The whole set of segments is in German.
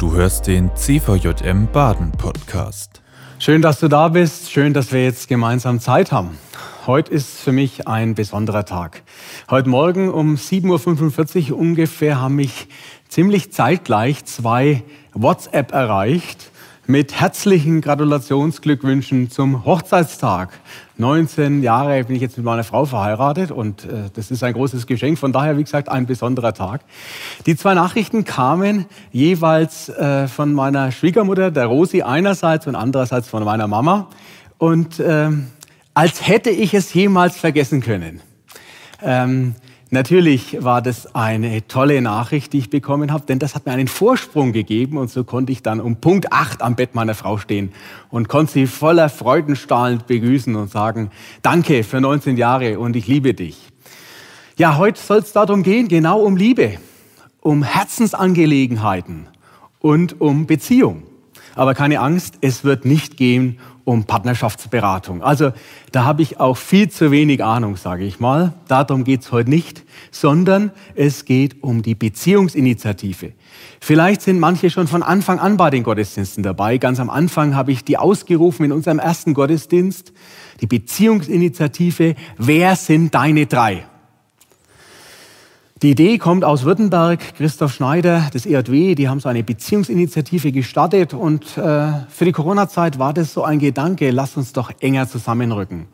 Du hörst den CVJM Baden Podcast. Schön, dass du da bist. Schön, dass wir jetzt gemeinsam Zeit haben. Heute ist für mich ein besonderer Tag. Heute Morgen um 7.45 Uhr ungefähr haben mich ziemlich zeitgleich zwei WhatsApp erreicht mit herzlichen Gratulationsglückwünschen zum Hochzeitstag. 19 Jahre bin ich jetzt mit meiner Frau verheiratet und äh, das ist ein großes Geschenk. Von daher, wie gesagt, ein besonderer Tag. Die zwei Nachrichten kamen jeweils äh, von meiner Schwiegermutter, der Rosi einerseits und andererseits von meiner Mama. Und äh, als hätte ich es jemals vergessen können. Ähm, Natürlich war das eine tolle Nachricht, die ich bekommen habe, denn das hat mir einen Vorsprung gegeben und so konnte ich dann um Punkt 8 am Bett meiner Frau stehen und konnte sie voller Freudenstrahlend begrüßen und sagen, danke für 19 Jahre und ich liebe dich. Ja, heute soll es darum gehen, genau um Liebe, um Herzensangelegenheiten und um Beziehung. Aber keine Angst, es wird nicht gehen um Partnerschaftsberatung. Also da habe ich auch viel zu wenig Ahnung, sage ich mal. Darum geht es heute nicht, sondern es geht um die Beziehungsinitiative. Vielleicht sind manche schon von Anfang an bei den Gottesdiensten dabei. Ganz am Anfang habe ich die ausgerufen in unserem ersten Gottesdienst. Die Beziehungsinitiative, wer sind deine drei? Die Idee kommt aus Württemberg. Christoph Schneider des EJW, die haben so eine Beziehungsinitiative gestartet und äh, für die Corona-Zeit war das so ein Gedanke, lass uns doch enger zusammenrücken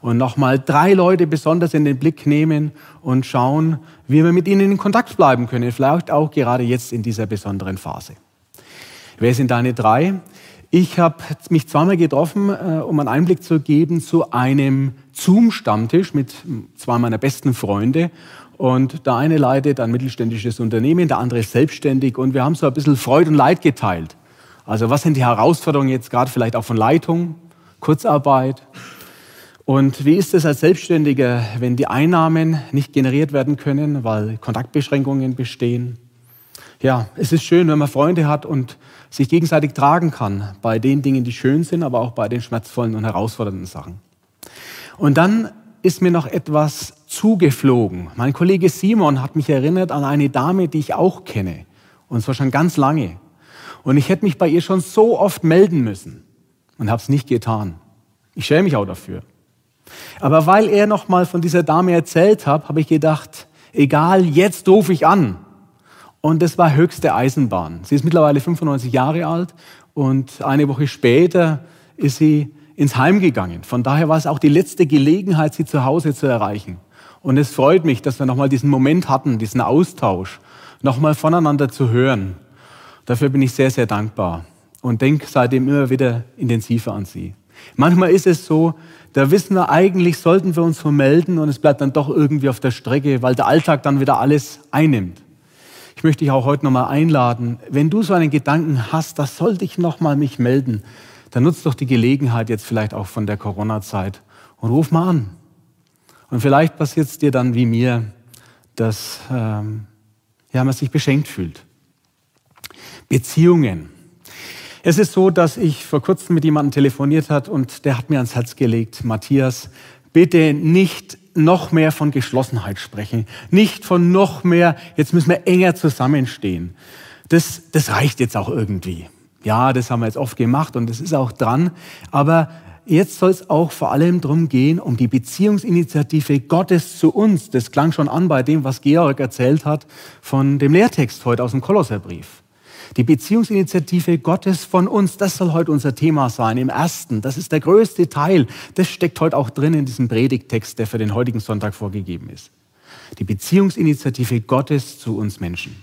und nochmal drei Leute besonders in den Blick nehmen und schauen, wie wir mit ihnen in Kontakt bleiben können, vielleicht auch gerade jetzt in dieser besonderen Phase. Wer sind deine drei? Ich habe mich zweimal getroffen, äh, um einen Einblick zu geben zu einem Zoom-Stammtisch mit zwei meiner besten Freunde. Und der eine leitet ein mittelständisches Unternehmen, der andere ist selbstständig. Und wir haben so ein bisschen Freude und Leid geteilt. Also was sind die Herausforderungen jetzt gerade vielleicht auch von Leitung, Kurzarbeit? Und wie ist es als Selbstständiger, wenn die Einnahmen nicht generiert werden können, weil Kontaktbeschränkungen bestehen? Ja, es ist schön, wenn man Freunde hat und sich gegenseitig tragen kann bei den Dingen, die schön sind, aber auch bei den schmerzvollen und herausfordernden Sachen. Und dann ist mir noch etwas zugeflogen. Mein Kollege Simon hat mich erinnert an eine Dame, die ich auch kenne. Und zwar schon ganz lange. Und ich hätte mich bei ihr schon so oft melden müssen und habe es nicht getan. Ich schäme mich auch dafür. Aber weil er noch mal von dieser Dame erzählt hat, habe ich gedacht, egal, jetzt rufe ich an. Und das war höchste Eisenbahn. Sie ist mittlerweile 95 Jahre alt und eine Woche später ist sie ins Heim gegangen. Von daher war es auch die letzte Gelegenheit, sie zu Hause zu erreichen. Und es freut mich, dass wir nochmal diesen Moment hatten, diesen Austausch, nochmal voneinander zu hören. Dafür bin ich sehr, sehr dankbar und denke seitdem immer wieder intensiver an Sie. Manchmal ist es so, da wissen wir eigentlich, sollten wir uns vermelden und es bleibt dann doch irgendwie auf der Strecke, weil der Alltag dann wieder alles einnimmt. Ich möchte dich auch heute nochmal einladen, wenn du so einen Gedanken hast, das sollte ich nochmal mich melden, dann nutzt doch die Gelegenheit jetzt vielleicht auch von der Corona-Zeit und ruf mal an. Und vielleicht passiert es dir dann wie mir, dass ähm, ja, man sich beschenkt fühlt. Beziehungen. Es ist so, dass ich vor kurzem mit jemandem telefoniert hat und der hat mir ans Herz gelegt, Matthias, bitte nicht noch mehr von Geschlossenheit sprechen, nicht von noch mehr, jetzt müssen wir enger zusammenstehen. Das, das reicht jetzt auch irgendwie. Ja, das haben wir jetzt oft gemacht und das ist auch dran. Aber jetzt soll es auch vor allem darum gehen, um die Beziehungsinitiative Gottes zu uns. Das klang schon an bei dem, was Georg erzählt hat von dem Lehrtext heute aus dem Kolosserbrief. Die Beziehungsinitiative Gottes von uns, das soll heute unser Thema sein, im ersten. Das ist der größte Teil. Das steckt heute auch drin in diesem Predigttext, der für den heutigen Sonntag vorgegeben ist. Die Beziehungsinitiative Gottes zu uns Menschen.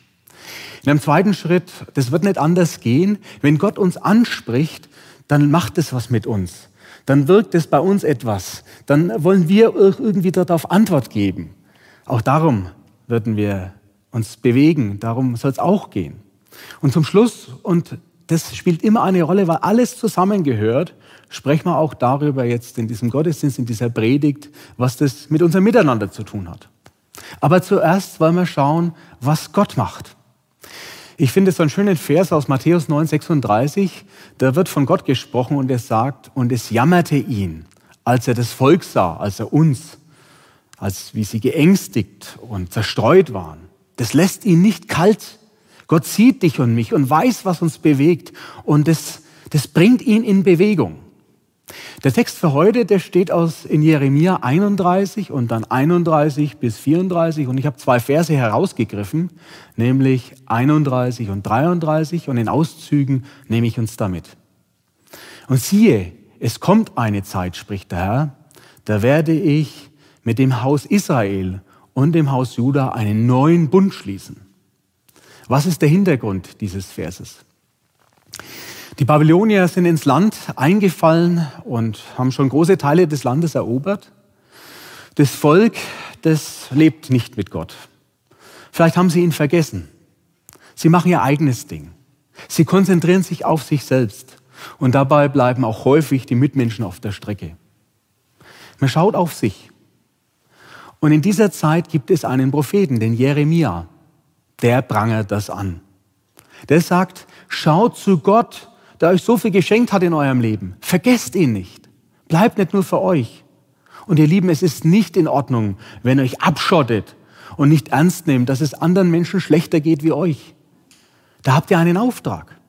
In einem zweiten Schritt, das wird nicht anders gehen. Wenn Gott uns anspricht, dann macht es was mit uns. Dann wirkt es bei uns etwas. Dann wollen wir irgendwie darauf Antwort geben. Auch darum würden wir uns bewegen. Darum soll es auch gehen. Und zum Schluss, und das spielt immer eine Rolle, weil alles zusammengehört, sprechen wir auch darüber jetzt in diesem Gottesdienst, in dieser Predigt, was das mit unserem Miteinander zu tun hat. Aber zuerst wollen wir schauen, was Gott macht. Ich finde so einen schönen Vers aus Matthäus 9, 36. Da wird von Gott gesprochen und er sagt, und es jammerte ihn, als er das Volk sah, als er uns, als wie sie geängstigt und zerstreut waren. Das lässt ihn nicht kalt, Gott sieht dich und mich und weiß, was uns bewegt und das, das bringt ihn in Bewegung. Der Text für heute, der steht aus in Jeremia 31 und dann 31 bis 34 und ich habe zwei Verse herausgegriffen, nämlich 31 und 33 und in Auszügen nehme ich uns damit. Und siehe, es kommt eine Zeit, spricht der Herr, da werde ich mit dem Haus Israel und dem Haus Juda einen neuen Bund schließen. Was ist der Hintergrund dieses Verses? Die Babylonier sind ins Land eingefallen und haben schon große Teile des Landes erobert. Das Volk, das lebt nicht mit Gott. Vielleicht haben sie ihn vergessen. Sie machen ihr eigenes Ding. Sie konzentrieren sich auf sich selbst. Und dabei bleiben auch häufig die Mitmenschen auf der Strecke. Man schaut auf sich. Und in dieser Zeit gibt es einen Propheten, den Jeremia. Der prangert das an. Der sagt, schaut zu Gott der euch so viel geschenkt hat in eurem Leben. Vergesst ihn nicht. Bleibt nicht nur für euch. Und ihr Lieben, es ist nicht in Ordnung, wenn ihr euch abschottet und nicht ernst nehmt, dass es anderen Menschen schlechter geht wie euch. Da habt ihr einen Auftrag.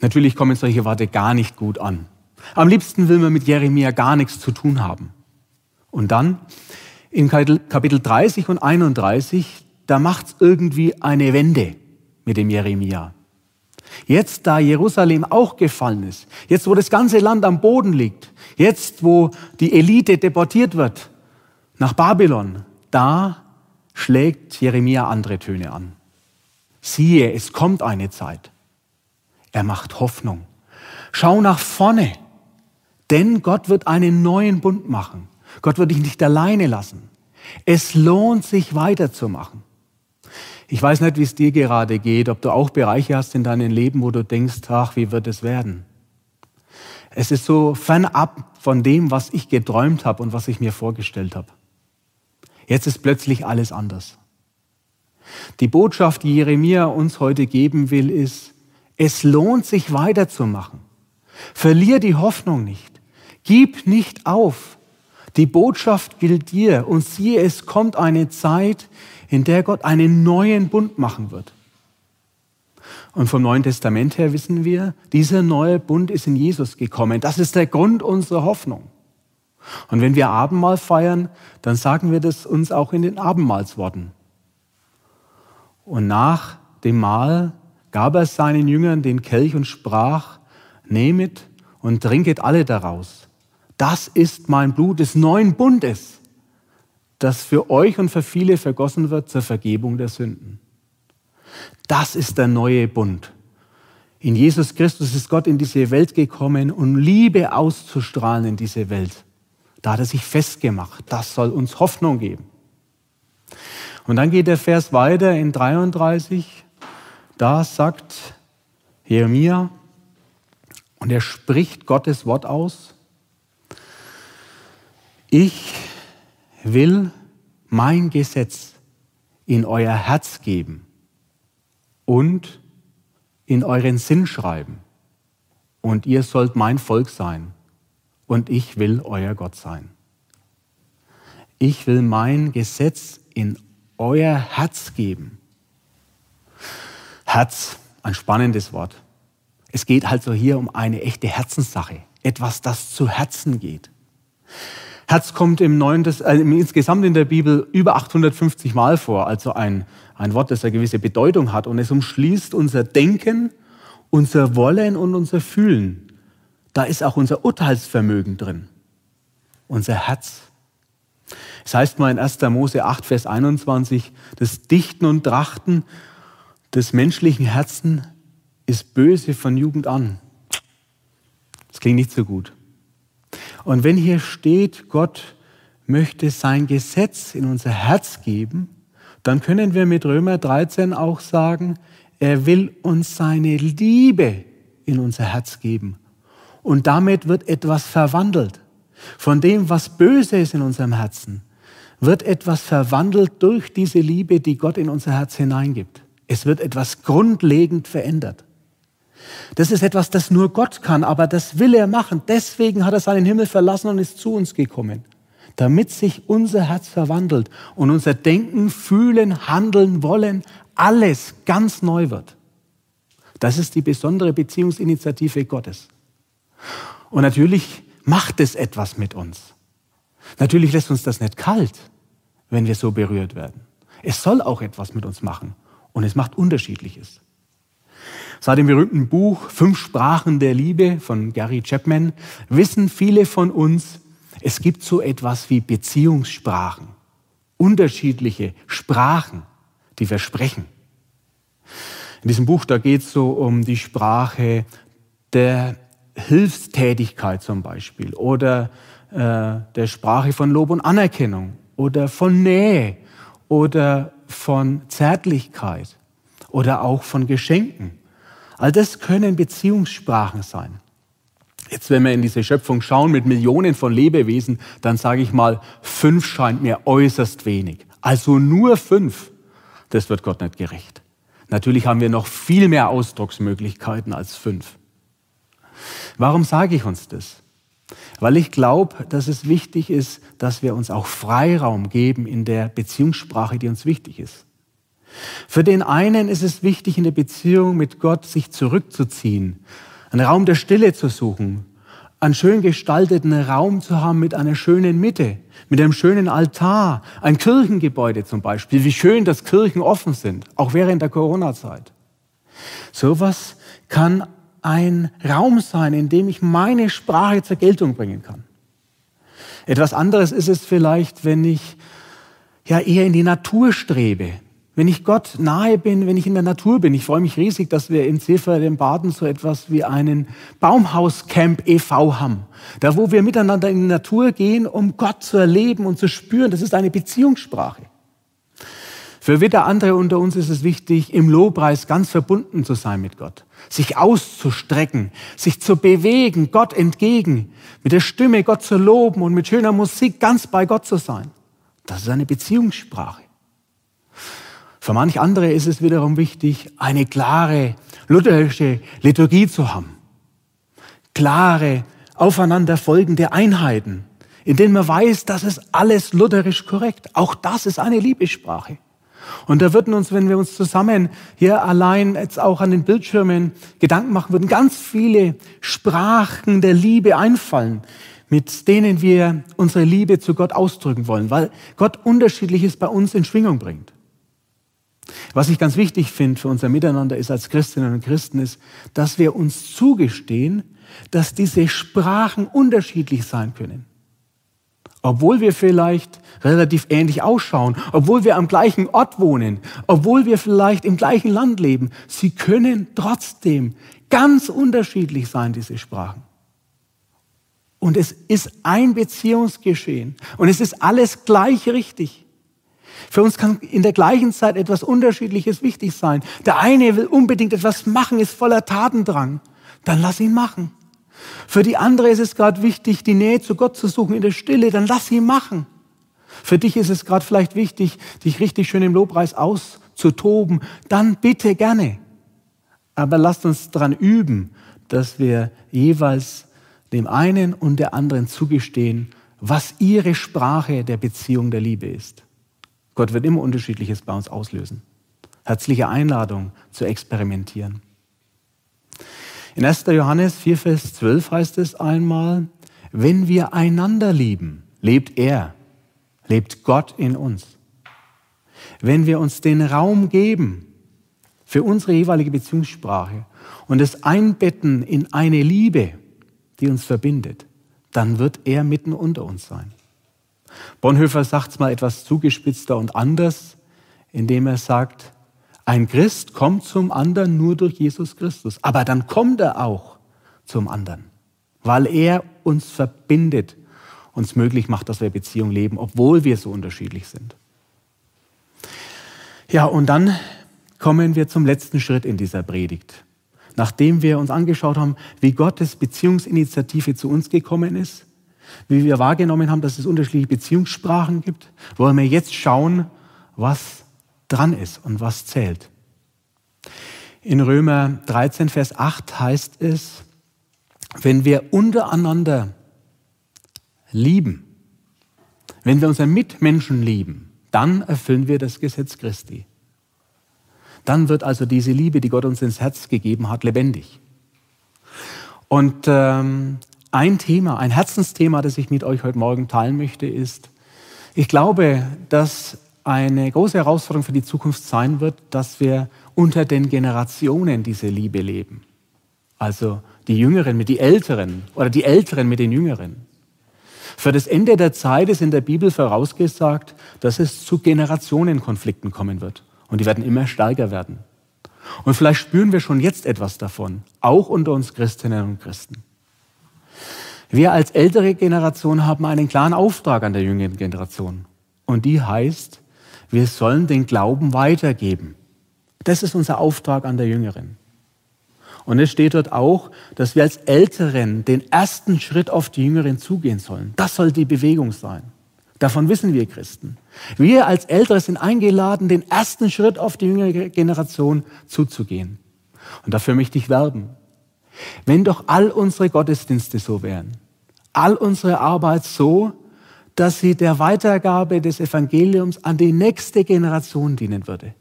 Natürlich kommen solche Worte gar nicht gut an. Am liebsten will man mit Jeremia gar nichts zu tun haben. Und dann in Kapitel 30 und 31, da macht's irgendwie eine Wende mit dem Jeremia. Jetzt, da Jerusalem auch gefallen ist, jetzt, wo das ganze Land am Boden liegt, jetzt, wo die Elite deportiert wird nach Babylon, da schlägt Jeremia andere Töne an. Siehe, es kommt eine Zeit. Er macht Hoffnung. Schau nach vorne, denn Gott wird einen neuen Bund machen. Gott wird dich nicht alleine lassen. Es lohnt sich weiterzumachen. Ich weiß nicht, wie es dir gerade geht, ob du auch Bereiche hast in deinem Leben, wo du denkst, ach, wie wird es werden? Es ist so fernab von dem, was ich geträumt habe und was ich mir vorgestellt habe. Jetzt ist plötzlich alles anders. Die Botschaft, die Jeremia uns heute geben will, ist, es lohnt sich weiterzumachen. Verlier die Hoffnung nicht. Gib nicht auf. Die Botschaft gilt dir und siehe, es kommt eine Zeit, in der Gott einen neuen Bund machen wird. Und vom Neuen Testament her wissen wir, dieser neue Bund ist in Jesus gekommen. Das ist der Grund unserer Hoffnung. Und wenn wir Abendmahl feiern, dann sagen wir das uns auch in den Abendmahlsworten. Und nach dem Mahl gab er seinen Jüngern den Kelch und sprach, nehmet und trinket alle daraus. Das ist mein Blut des neuen Bundes, das für euch und für viele vergossen wird zur Vergebung der Sünden. Das ist der neue Bund. In Jesus Christus ist Gott in diese Welt gekommen, um Liebe auszustrahlen in diese Welt. Da hat er sich festgemacht. Das soll uns Hoffnung geben. Und dann geht der Vers weiter in 33. Da sagt Jeremia, und er spricht Gottes Wort aus. Ich will mein Gesetz in euer Herz geben und in euren Sinn schreiben. Und ihr sollt mein Volk sein und ich will euer Gott sein. Ich will mein Gesetz in euer Herz geben. Herz, ein spannendes Wort. Es geht also hier um eine echte Herzenssache, etwas, das zu Herzen geht. Herz kommt im Neuen, äh, insgesamt in der Bibel über 850 Mal vor, also ein, ein Wort, das eine gewisse Bedeutung hat. Und es umschließt unser Denken, unser Wollen und unser Fühlen. Da ist auch unser Urteilsvermögen drin, unser Herz. Es heißt mal in 1. Mose 8, Vers 21, das Dichten und Trachten des menschlichen Herzen ist böse von Jugend an. Das klingt nicht so gut. Und wenn hier steht, Gott möchte sein Gesetz in unser Herz geben, dann können wir mit Römer 13 auch sagen, er will uns seine Liebe in unser Herz geben. Und damit wird etwas verwandelt. Von dem, was böse ist in unserem Herzen, wird etwas verwandelt durch diese Liebe, die Gott in unser Herz hineingibt. Es wird etwas grundlegend verändert. Das ist etwas, das nur Gott kann, aber das will er machen. Deswegen hat er seinen Himmel verlassen und ist zu uns gekommen. damit sich unser Herz verwandelt und unser Denken, Fühlen, Handeln, Wollen, alles ganz neu wird. Das ist die besondere Beziehungsinitiative Gottes. Und natürlich macht es etwas mit uns. Natürlich lässt uns das nicht kalt, wenn wir so berührt werden. Es soll auch etwas mit uns machen und es macht unterschiedliches. Seit dem berühmten Buch Fünf Sprachen der Liebe von Gary Chapman. Wissen viele von uns, es gibt so etwas wie Beziehungssprachen, unterschiedliche Sprachen, die wir sprechen. In diesem Buch, da geht es so um die Sprache der Hilfstätigkeit zum Beispiel oder äh, der Sprache von Lob und Anerkennung oder von Nähe oder von Zärtlichkeit oder auch von Geschenken. All das können Beziehungssprachen sein. Jetzt, wenn wir in diese Schöpfung schauen mit Millionen von Lebewesen, dann sage ich mal, fünf scheint mir äußerst wenig. Also nur fünf. Das wird Gott nicht gerecht. Natürlich haben wir noch viel mehr Ausdrucksmöglichkeiten als fünf. Warum sage ich uns das? Weil ich glaube, dass es wichtig ist, dass wir uns auch Freiraum geben in der Beziehungssprache, die uns wichtig ist. Für den einen ist es wichtig, in der Beziehung mit Gott sich zurückzuziehen, einen Raum der Stille zu suchen, einen schön gestalteten Raum zu haben mit einer schönen Mitte, mit einem schönen Altar, ein Kirchengebäude zum Beispiel. Wie schön, dass Kirchen offen sind, auch während der Corona-Zeit. Sowas kann ein Raum sein, in dem ich meine Sprache zur Geltung bringen kann. Etwas anderes ist es vielleicht, wenn ich ja eher in die Natur strebe, wenn ich Gott nahe bin, wenn ich in der Natur bin. Ich freue mich riesig, dass wir im Ziffer dem Baden so etwas wie einen Baumhauscamp e.V. haben. Da, wo wir miteinander in die Natur gehen, um Gott zu erleben und zu spüren. Das ist eine Beziehungssprache. Für wieder andere unter uns ist es wichtig, im Lobpreis ganz verbunden zu sein mit Gott, sich auszustrecken, sich zu bewegen, Gott entgegen, mit der Stimme Gott zu loben und mit schöner Musik ganz bei Gott zu sein. Das ist eine Beziehungssprache. Für manch andere ist es wiederum wichtig, eine klare lutherische Liturgie zu haben. Klare, aufeinanderfolgende Einheiten, in denen man weiß, das ist alles lutherisch korrekt. Auch das ist eine Liebessprache. Und da würden uns, wenn wir uns zusammen hier allein jetzt auch an den Bildschirmen Gedanken machen würden, ganz viele Sprachen der Liebe einfallen, mit denen wir unsere Liebe zu Gott ausdrücken wollen, weil Gott unterschiedliches bei uns in Schwingung bringt. Was ich ganz wichtig finde für unser Miteinander ist als Christinnen und Christen ist, dass wir uns zugestehen, dass diese Sprachen unterschiedlich sein können obwohl wir vielleicht relativ ähnlich ausschauen, obwohl wir am gleichen Ort wohnen, obwohl wir vielleicht im gleichen Land leben, sie können trotzdem ganz unterschiedlich sein, diese Sprachen. Und es ist ein Beziehungsgeschehen und es ist alles gleich richtig. Für uns kann in der gleichen Zeit etwas Unterschiedliches wichtig sein. Der eine will unbedingt etwas machen, ist voller Tatendrang. Dann lass ihn machen. Für die andere ist es gerade wichtig, die Nähe zu Gott zu suchen in der Stille, dann lass sie machen. Für dich ist es gerade vielleicht wichtig, dich richtig schön im Lobpreis auszutoben, dann bitte gerne. Aber lasst uns daran üben, dass wir jeweils dem einen und der anderen zugestehen, was ihre Sprache der Beziehung der Liebe ist. Gott wird immer unterschiedliches bei uns auslösen. Herzliche Einladung zu experimentieren. In 1. Johannes 4, Vers 12 heißt es einmal, wenn wir einander lieben, lebt er, lebt Gott in uns. Wenn wir uns den Raum geben für unsere jeweilige Beziehungssprache und es einbetten in eine Liebe, die uns verbindet, dann wird er mitten unter uns sein. Bonhoeffer sagt es mal etwas zugespitzter und anders, indem er sagt, ein Christ kommt zum anderen nur durch Jesus Christus. Aber dann kommt er auch zum anderen, weil er uns verbindet, uns möglich macht, dass wir Beziehung leben, obwohl wir so unterschiedlich sind. Ja, und dann kommen wir zum letzten Schritt in dieser Predigt. Nachdem wir uns angeschaut haben, wie Gottes Beziehungsinitiative zu uns gekommen ist, wie wir wahrgenommen haben, dass es unterschiedliche Beziehungssprachen gibt, wollen wir jetzt schauen, was dran ist und was zählt. In Römer 13, Vers 8 heißt es, wenn wir untereinander lieben, wenn wir unseren Mitmenschen lieben, dann erfüllen wir das Gesetz Christi. Dann wird also diese Liebe, die Gott uns ins Herz gegeben hat, lebendig. Und ähm, ein Thema, ein Herzensthema, das ich mit euch heute Morgen teilen möchte, ist, ich glaube, dass eine große Herausforderung für die Zukunft sein wird, dass wir unter den Generationen diese Liebe leben. Also die Jüngeren mit den Älteren oder die Älteren mit den Jüngeren. Für das Ende der Zeit ist in der Bibel vorausgesagt, dass es zu Generationenkonflikten kommen wird. Und die werden immer stärker werden. Und vielleicht spüren wir schon jetzt etwas davon, auch unter uns Christinnen und Christen. Wir als ältere Generation haben einen klaren Auftrag an der jüngeren Generation. Und die heißt, wir sollen den Glauben weitergeben. Das ist unser Auftrag an der Jüngeren. Und es steht dort auch, dass wir als Älteren den ersten Schritt auf die Jüngeren zugehen sollen. Das soll die Bewegung sein. Davon wissen wir Christen. Wir als Ältere sind eingeladen, den ersten Schritt auf die jüngere Generation zuzugehen. Und dafür möchte ich werben. Wenn doch all unsere Gottesdienste so wären, all unsere Arbeit so, dass sie der Weitergabe des Evangeliums an die nächste Generation dienen würde.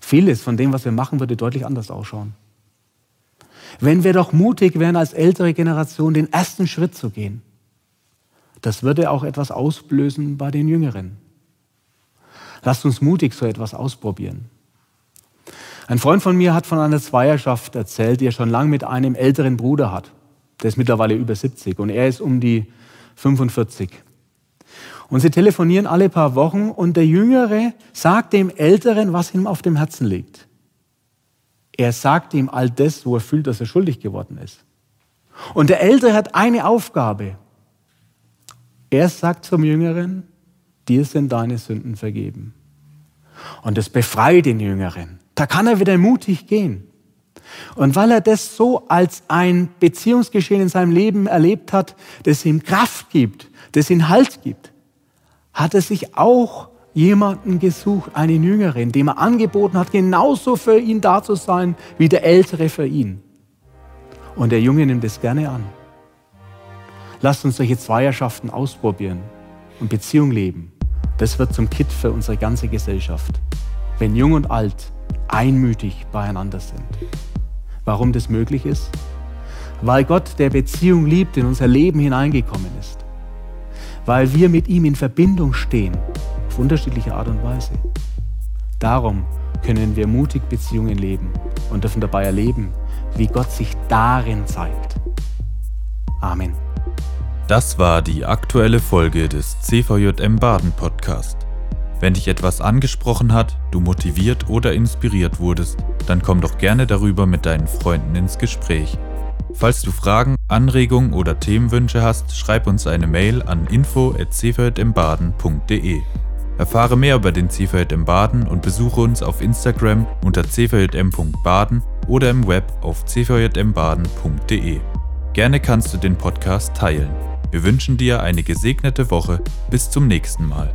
Vieles von dem, was wir machen, würde deutlich anders ausschauen. Wenn wir doch mutig wären, als ältere Generation den ersten Schritt zu gehen, das würde auch etwas ausblösen bei den Jüngeren. Lasst uns mutig so etwas ausprobieren. Ein Freund von mir hat von einer Zweierschaft erzählt, die er schon lange mit einem älteren Bruder hat. Der ist mittlerweile über 70 und er ist um die 45. Und sie telefonieren alle paar Wochen und der Jüngere sagt dem Älteren, was ihm auf dem Herzen liegt. Er sagt ihm all das, wo er fühlt, dass er schuldig geworden ist. Und der Ältere hat eine Aufgabe. Er sagt zum Jüngeren, dir sind deine Sünden vergeben. Und das befreit den Jüngeren. Da kann er wieder mutig gehen. Und weil er das so als ein Beziehungsgeschehen in seinem Leben erlebt hat, das ihm Kraft gibt, das ihm Halt gibt, hat er sich auch jemanden gesucht, einen Jüngeren, dem er angeboten hat, genauso für ihn da zu sein wie der Ältere für ihn. Und der Junge nimmt es gerne an. Lasst uns solche Zweierschaften ausprobieren und Beziehung leben. Das wird zum Kit für unsere ganze Gesellschaft. Wenn Jung und Alt einmütig beieinander sind. Warum das möglich ist? Weil Gott, der Beziehung liebt, in unser Leben hineingekommen ist. Weil wir mit ihm in Verbindung stehen unterschiedliche Art und Weise. Darum können wir mutig Beziehungen leben und dürfen dabei erleben, wie Gott sich darin zeigt. Amen. Das war die aktuelle Folge des CVJM Baden Podcast. Wenn dich etwas angesprochen hat, du motiviert oder inspiriert wurdest, dann komm doch gerne darüber mit deinen Freunden ins Gespräch. Falls du Fragen, Anregungen oder Themenwünsche hast, schreib uns eine Mail an info@cvjmbaden.de. Erfahre mehr über den CVJM im Baden und besuche uns auf Instagram unter cvjm.baden oder im Web auf cvjmbaden.de. Gerne kannst du den Podcast teilen. Wir wünschen dir eine gesegnete Woche. Bis zum nächsten Mal.